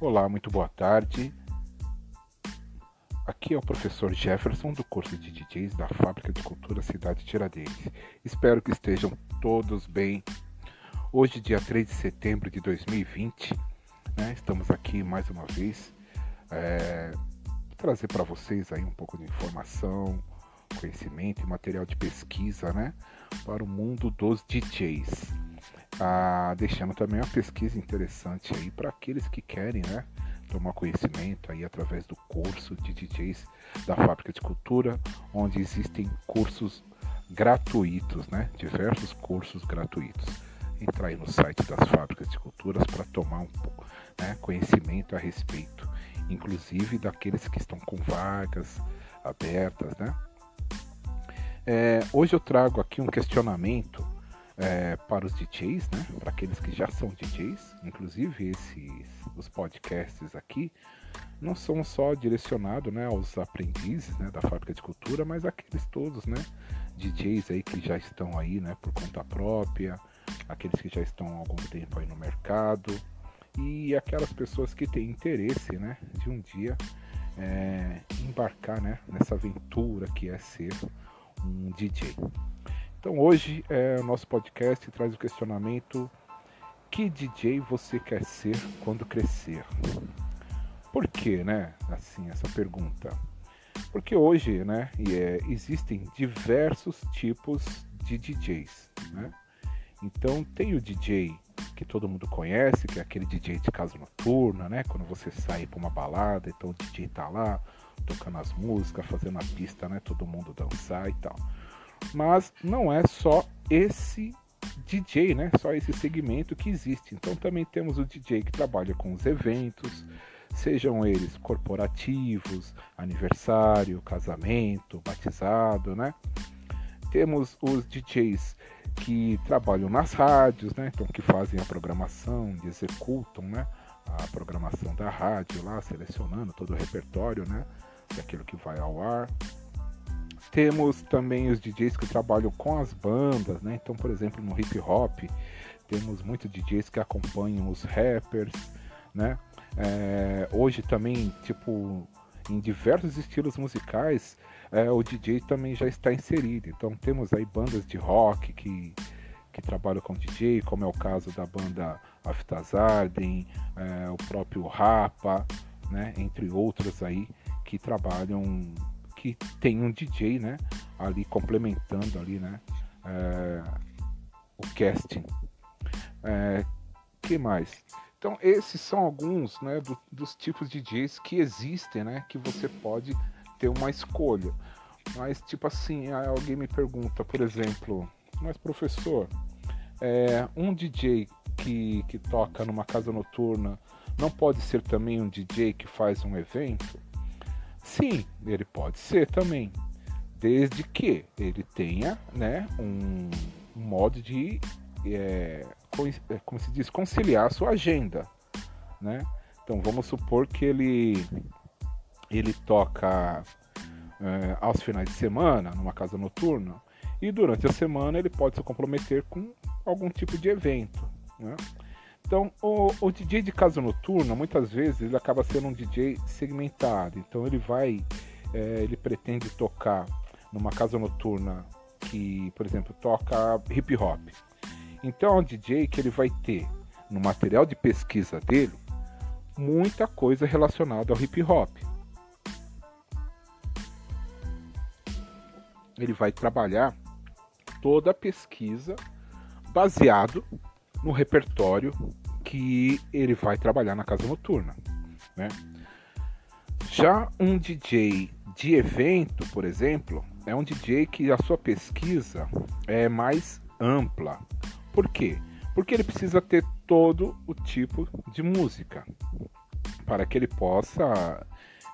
Olá, muito boa tarde. Aqui é o professor Jefferson do curso de DJs da Fábrica de Cultura Cidade Tiradentes. Espero que estejam todos bem. Hoje, dia 3 de setembro de 2020, né, estamos aqui mais uma vez é, trazer para vocês aí um pouco de informação, conhecimento e material de pesquisa, né, para o mundo dos DJs. Ah, deixando também uma pesquisa interessante aí para aqueles que querem, né, tomar conhecimento aí através do curso de DJs da Fábrica de Cultura, onde existem cursos gratuitos, né, diversos cursos gratuitos. Entrar aí no site das Fábricas de Culturas para tomar um né, conhecimento a respeito, inclusive daqueles que estão com vagas abertas, né. É, hoje eu trago aqui um questionamento é, para os DJs, né? Para aqueles que já são DJs, inclusive esses os podcasts aqui não são só direcionados, né, aos aprendizes, né, da fábrica de cultura, mas aqueles todos, né, DJs aí que já estão aí, né, por conta própria, aqueles que já estão há algum tempo aí no mercado e aquelas pessoas que têm interesse, né, de um dia é, embarcar, né, nessa aventura que é ser um DJ. Então hoje é, o nosso podcast traz o questionamento que DJ você quer ser quando crescer? Por que, né? Assim, essa pergunta. Porque hoje, né, é, existem diversos tipos de DJs, né? Então tem o DJ que todo mundo conhece, que é aquele DJ de casa noturna, né? Quando você sai para uma balada, então o DJ tá lá tocando as músicas, fazendo a pista, né? Todo mundo dançar e tal. Mas não é só esse DJ, né? Só esse segmento que existe. Então também temos o DJ que trabalha com os eventos, sejam eles corporativos, aniversário, casamento, batizado, né? Temos os DJs que trabalham nas rádios, né? Então que fazem a programação, executam, né? A programação da rádio lá, selecionando todo o repertório, né? Daquilo que vai ao ar. Temos também os DJs que trabalham com as bandas, né? Então, por exemplo, no hip hop, temos muitos DJs que acompanham os rappers, né? É, hoje também, tipo, em diversos estilos musicais, é, o DJ também já está inserido. Então temos aí bandas de rock que, que trabalham com DJ, como é o caso da banda Aftazarden, é, o próprio Rapa, né? Entre outros aí que trabalham que tem um DJ, né, ali complementando ali, né, é, o casting. É, que mais? Então esses são alguns, né, do, dos tipos de DJs que existem, né, que você pode ter uma escolha. Mas tipo assim, alguém me pergunta, por exemplo, mas professor, é, um DJ que, que toca numa casa noturna não pode ser também um DJ que faz um evento? Sim, ele pode ser também, desde que ele tenha né, um, modo de, é, é, como se diz, conciliar a sua agenda. Né? Então vamos supor que ele, ele toca é, aos finais de semana numa casa noturna e durante a semana ele pode se comprometer com algum tipo de evento. Né? Então, o, o, DJ de casa noturna, muitas vezes, ele acaba sendo um DJ segmentado. Então, ele vai, é, ele pretende tocar numa casa noturna que, por exemplo, toca hip hop. Então, é um DJ que ele vai ter no material de pesquisa dele muita coisa relacionada ao hip hop. Ele vai trabalhar toda a pesquisa baseado no repertório que ele vai trabalhar na casa noturna. Né? Já um DJ de evento, por exemplo, é um DJ que a sua pesquisa é mais ampla. Por quê? Porque ele precisa ter todo o tipo de música para que ele possa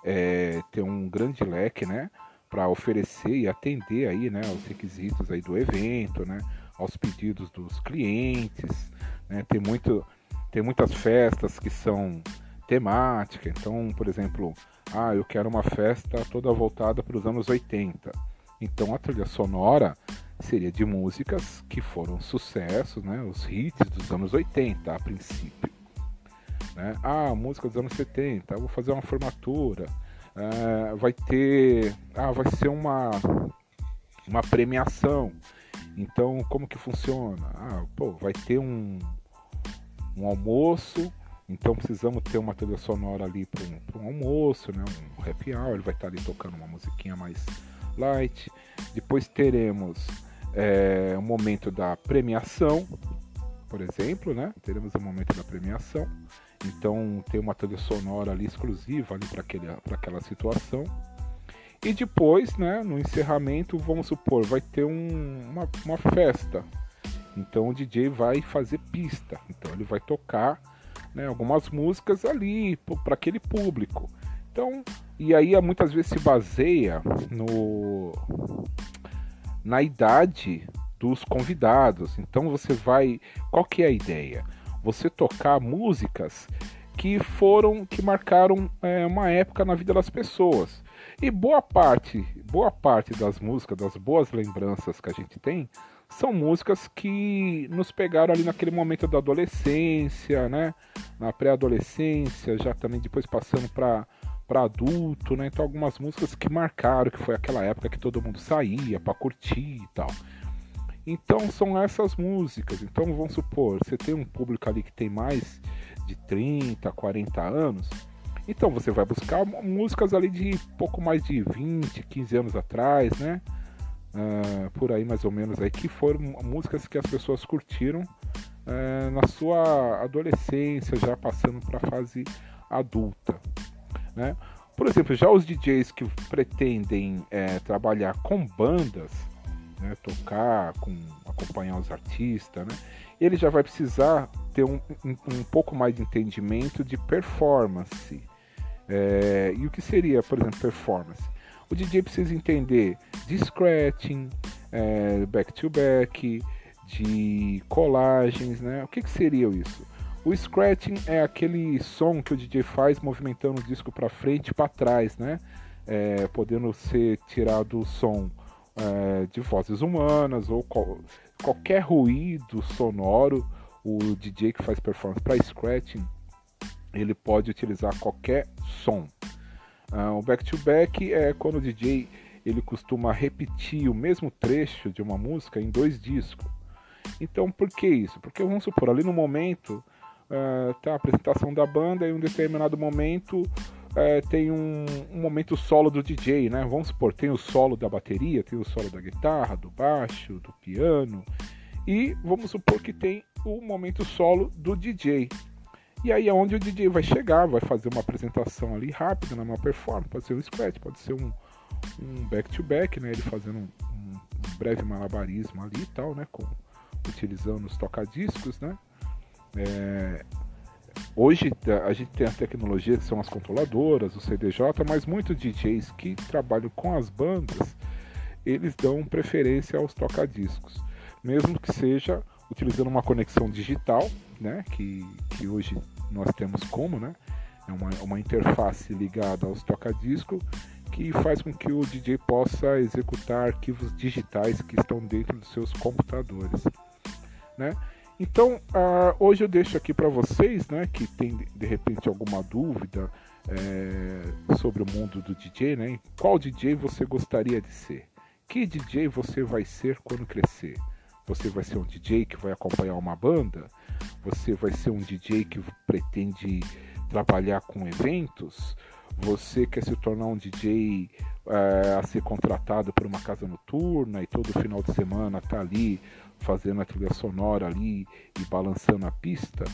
é, ter um grande leque, né, para oferecer e atender aí, né, aos requisitos aí do evento, né, aos pedidos dos clientes, né, tem muito tem muitas festas que são temáticas. Então, por exemplo, ah, eu quero uma festa toda voltada para os anos 80. Então a trilha sonora seria de músicas que foram sucessos, né, os hits dos anos 80 a princípio. Né? Ah, música dos anos 70, vou fazer uma formatura. É, vai ter. Ah, vai ser uma, uma premiação. Então, como que funciona? Ah, pô, vai ter um, um almoço, então precisamos ter uma trilha sonora ali para um, um, almoço, né? um happy hour, ele vai estar ali tocando uma musiquinha mais light. Depois teremos é, o momento da premiação, por exemplo, né? Teremos o momento da premiação. Então tem uma trilha sonora ali exclusiva ali para aquela situação. E depois, né, no encerramento, vamos supor, vai ter um, uma, uma festa. Então o DJ vai fazer pista. Então ele vai tocar né, algumas músicas ali para aquele público. Então, e aí muitas vezes se baseia no na idade dos convidados. Então você vai, qual que é a ideia? Você tocar músicas que foram, que marcaram é, uma época na vida das pessoas. E boa parte, boa parte das músicas, das boas lembranças que a gente tem, são músicas que nos pegaram ali naquele momento da adolescência, né? Na pré-adolescência, já também depois passando para para adulto, né? Então algumas músicas que marcaram, que foi aquela época que todo mundo saía para curtir e tal. Então são essas músicas. Então vamos supor, você tem um público ali que tem mais de 30, 40 anos. Então você vai buscar músicas ali de pouco mais de 20, 15 anos atrás, né? Uh, por aí mais ou menos aí, que foram músicas que as pessoas curtiram uh, na sua adolescência, já passando para a fase adulta. Né? Por exemplo, já os DJs que pretendem é, trabalhar com bandas, né, tocar, com, acompanhar os artistas, né, ele já vai precisar ter um, um, um pouco mais de entendimento de performance. É, e o que seria, por exemplo, performance? O DJ precisa entender de scratching, é, back to back, de colagens, né? O que, que seria isso? O scratching é aquele som que o DJ faz movimentando o disco para frente e para trás, né? É, podendo ser tirado o som é, de vozes humanas ou qual, qualquer ruído sonoro. O DJ que faz performance para scratching, ele pode utilizar qualquer som. Uh, o back-to-back -back é quando o DJ ele costuma repetir o mesmo trecho de uma música em dois discos. Então, por que isso? Porque vamos supor, ali no momento uh, tá a apresentação da banda e em um determinado momento uh, tem um, um, momento solo do DJ, né? Vamos supor, tem o solo da bateria, tem o solo da guitarra, do baixo, do piano e vamos supor que tem o momento solo do DJ. E aí é onde o DJ vai chegar, vai fazer uma apresentação ali rápida, né, uma performance, pode ser um scratch, pode ser um back-to-back, -back, né, ele fazendo um, um, breve malabarismo ali e tal, né, com, utilizando os tocadiscos, né. É, hoje a gente tem as tecnologias que são as controladoras, o CDJ, mas muitos DJs que trabalham com as bandas, eles dão preferência aos tocadiscos, mesmo que seja utilizando uma conexão digital, né, que, que hoje nós temos como, né, é uma, uma interface ligada aos toca-disco que faz com que o DJ possa executar arquivos digitais que estão dentro dos seus computadores, né? Então, uh, hoje eu deixo aqui para vocês, né, que tem de repente alguma dúvida é, sobre o mundo do DJ, né? Qual DJ você gostaria de ser? Que DJ você vai ser quando crescer? Você vai ser um DJ que vai acompanhar uma banda? Você vai ser um DJ que pretende trabalhar com eventos? Você quer se tornar um DJ é, a ser contratado por uma casa noturna e todo final de semana tá ali fazendo a trilha sonora ali e balançando a pista?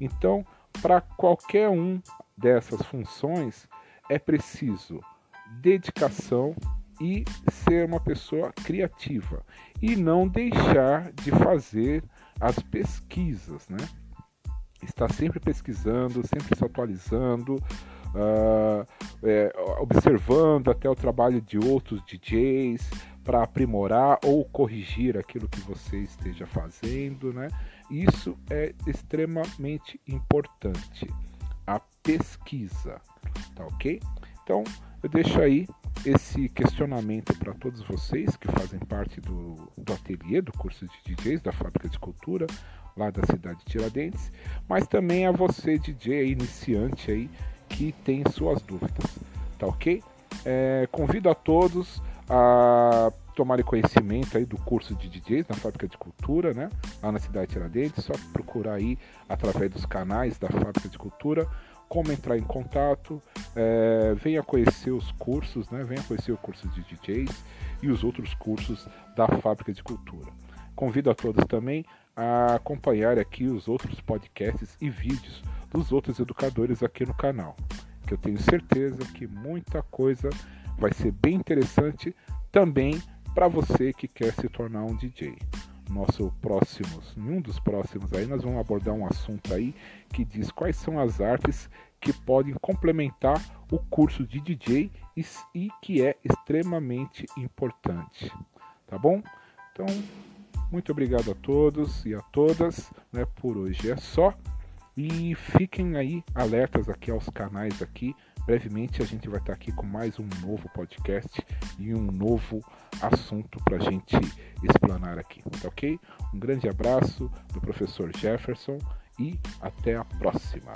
Então, para qualquer um dessas funções é preciso dedicação e ser uma pessoa criativa e não deixar de fazer as pesquisas, né? Estar sempre pesquisando, sempre se atualizando, uh, é, observando até o trabalho de outros DJs para aprimorar ou corrigir aquilo que você esteja fazendo, né? Isso é extremamente importante. A pesquisa, tá ok? Então eu deixo aí esse questionamento para todos vocês que fazem parte do, do ateliê do curso de DJs da Fábrica de Cultura lá da cidade de Tiradentes, mas também a você DJ iniciante aí que tem suas dúvidas, tá ok? É, convido a todos a tomarem conhecimento aí do curso de DJs na Fábrica de Cultura, né? Lá na cidade de Tiradentes, só procurar aí através dos canais da Fábrica de Cultura como entrar em contato, é, venha conhecer os cursos, né? venha conhecer o curso de DJs e os outros cursos da Fábrica de Cultura. Convido a todos também a acompanhar aqui os outros podcasts e vídeos dos outros educadores aqui no canal, que eu tenho certeza que muita coisa vai ser bem interessante também para você que quer se tornar um DJ nosso próximos, em um dos próximos aí, nós vamos abordar um assunto aí que diz quais são as artes que podem complementar o curso de DJ e, e que é extremamente importante. Tá bom? Então, muito obrigado a todos e a todas, né? Por hoje é só. E fiquem aí alertas aqui aos canais aqui. Brevemente a gente vai estar aqui com mais um novo podcast e um novo assunto para a gente explanar aqui, tá ok? Um grande abraço do professor Jefferson e até a próxima.